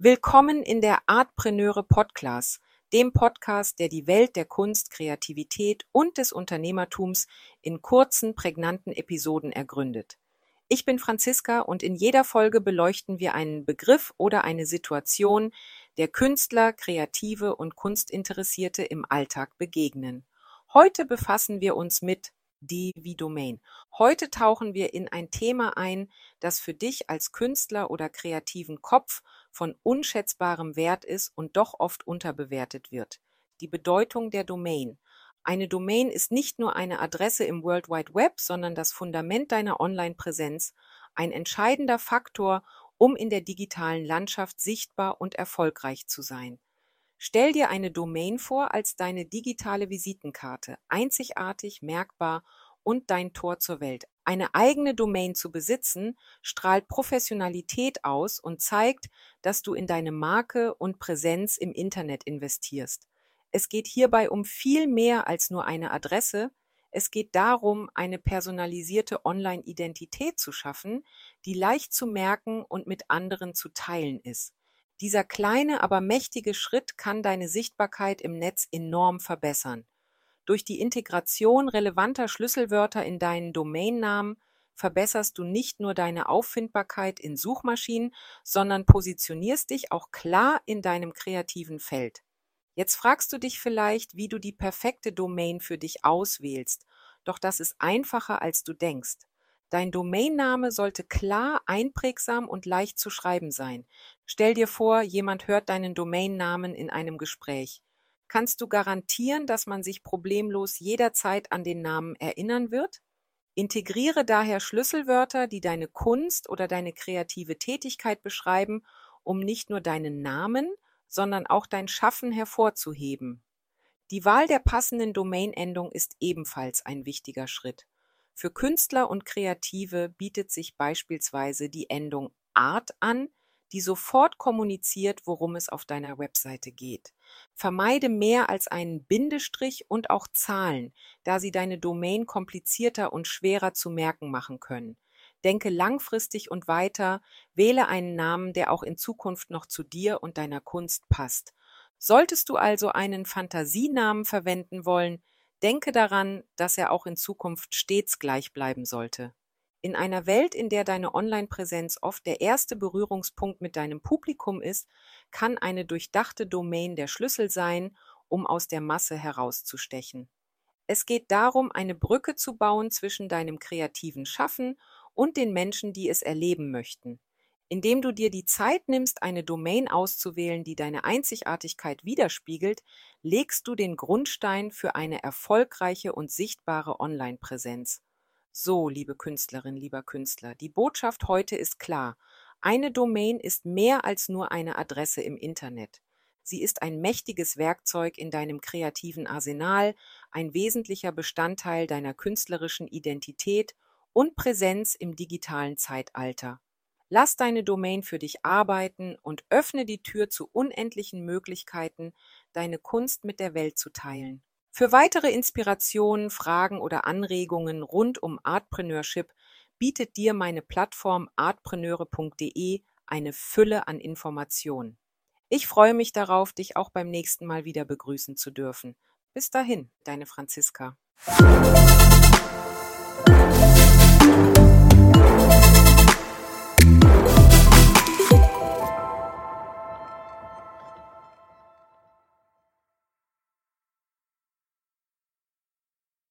Willkommen in der Artpreneure Podcast, dem Podcast, der die Welt der Kunst, Kreativität und des Unternehmertums in kurzen, prägnanten Episoden ergründet. Ich bin Franziska und in jeder Folge beleuchten wir einen Begriff oder eine Situation, der Künstler, Kreative und Kunstinteressierte im Alltag begegnen. Heute befassen wir uns mit die wie Domain. Heute tauchen wir in ein Thema ein, das für dich als Künstler oder kreativen Kopf von unschätzbarem Wert ist und doch oft unterbewertet wird. Die Bedeutung der Domain. Eine Domain ist nicht nur eine Adresse im World Wide Web, sondern das Fundament deiner Online-Präsenz, ein entscheidender Faktor, um in der digitalen Landschaft sichtbar und erfolgreich zu sein. Stell dir eine Domain vor als deine digitale Visitenkarte, einzigartig, merkbar und dein Tor zur Welt. Eine eigene Domain zu besitzen, strahlt Professionalität aus und zeigt, dass du in deine Marke und Präsenz im Internet investierst. Es geht hierbei um viel mehr als nur eine Adresse. Es geht darum, eine personalisierte Online-Identität zu schaffen, die leicht zu merken und mit anderen zu teilen ist. Dieser kleine, aber mächtige Schritt kann deine Sichtbarkeit im Netz enorm verbessern. Durch die Integration relevanter Schlüsselwörter in deinen Domainnamen verbesserst du nicht nur deine Auffindbarkeit in Suchmaschinen, sondern positionierst dich auch klar in deinem kreativen Feld. Jetzt fragst du dich vielleicht, wie du die perfekte Domain für dich auswählst, doch das ist einfacher, als du denkst. Dein Domainname sollte klar, einprägsam und leicht zu schreiben sein. Stell dir vor, jemand hört deinen Domainnamen in einem Gespräch. Kannst du garantieren, dass man sich problemlos jederzeit an den Namen erinnern wird? Integriere daher Schlüsselwörter, die deine Kunst oder deine kreative Tätigkeit beschreiben, um nicht nur deinen Namen, sondern auch dein Schaffen hervorzuheben. Die Wahl der passenden Domainendung ist ebenfalls ein wichtiger Schritt. Für Künstler und Kreative bietet sich beispielsweise die Endung Art an, die sofort kommuniziert, worum es auf deiner Webseite geht. Vermeide mehr als einen Bindestrich und auch Zahlen, da sie deine Domain komplizierter und schwerer zu merken machen können. Denke langfristig und weiter, wähle einen Namen, der auch in Zukunft noch zu dir und deiner Kunst passt. Solltest du also einen Fantasienamen verwenden wollen, Denke daran, dass er auch in Zukunft stets gleich bleiben sollte. In einer Welt, in der deine Online-Präsenz oft der erste Berührungspunkt mit deinem Publikum ist, kann eine durchdachte Domain der Schlüssel sein, um aus der Masse herauszustechen. Es geht darum, eine Brücke zu bauen zwischen deinem kreativen Schaffen und den Menschen, die es erleben möchten. Indem du dir die Zeit nimmst, eine Domain auszuwählen, die deine Einzigartigkeit widerspiegelt, legst du den Grundstein für eine erfolgreiche und sichtbare Online-Präsenz. So, liebe Künstlerin, lieber Künstler, die Botschaft heute ist klar. Eine Domain ist mehr als nur eine Adresse im Internet. Sie ist ein mächtiges Werkzeug in deinem kreativen Arsenal, ein wesentlicher Bestandteil deiner künstlerischen Identität und Präsenz im digitalen Zeitalter. Lass deine Domain für dich arbeiten und öffne die Tür zu unendlichen Möglichkeiten, deine Kunst mit der Welt zu teilen. Für weitere Inspirationen, Fragen oder Anregungen rund um Artpreneurship bietet dir meine Plattform artpreneure.de eine Fülle an Informationen. Ich freue mich darauf, dich auch beim nächsten Mal wieder begrüßen zu dürfen. Bis dahin, deine Franziska.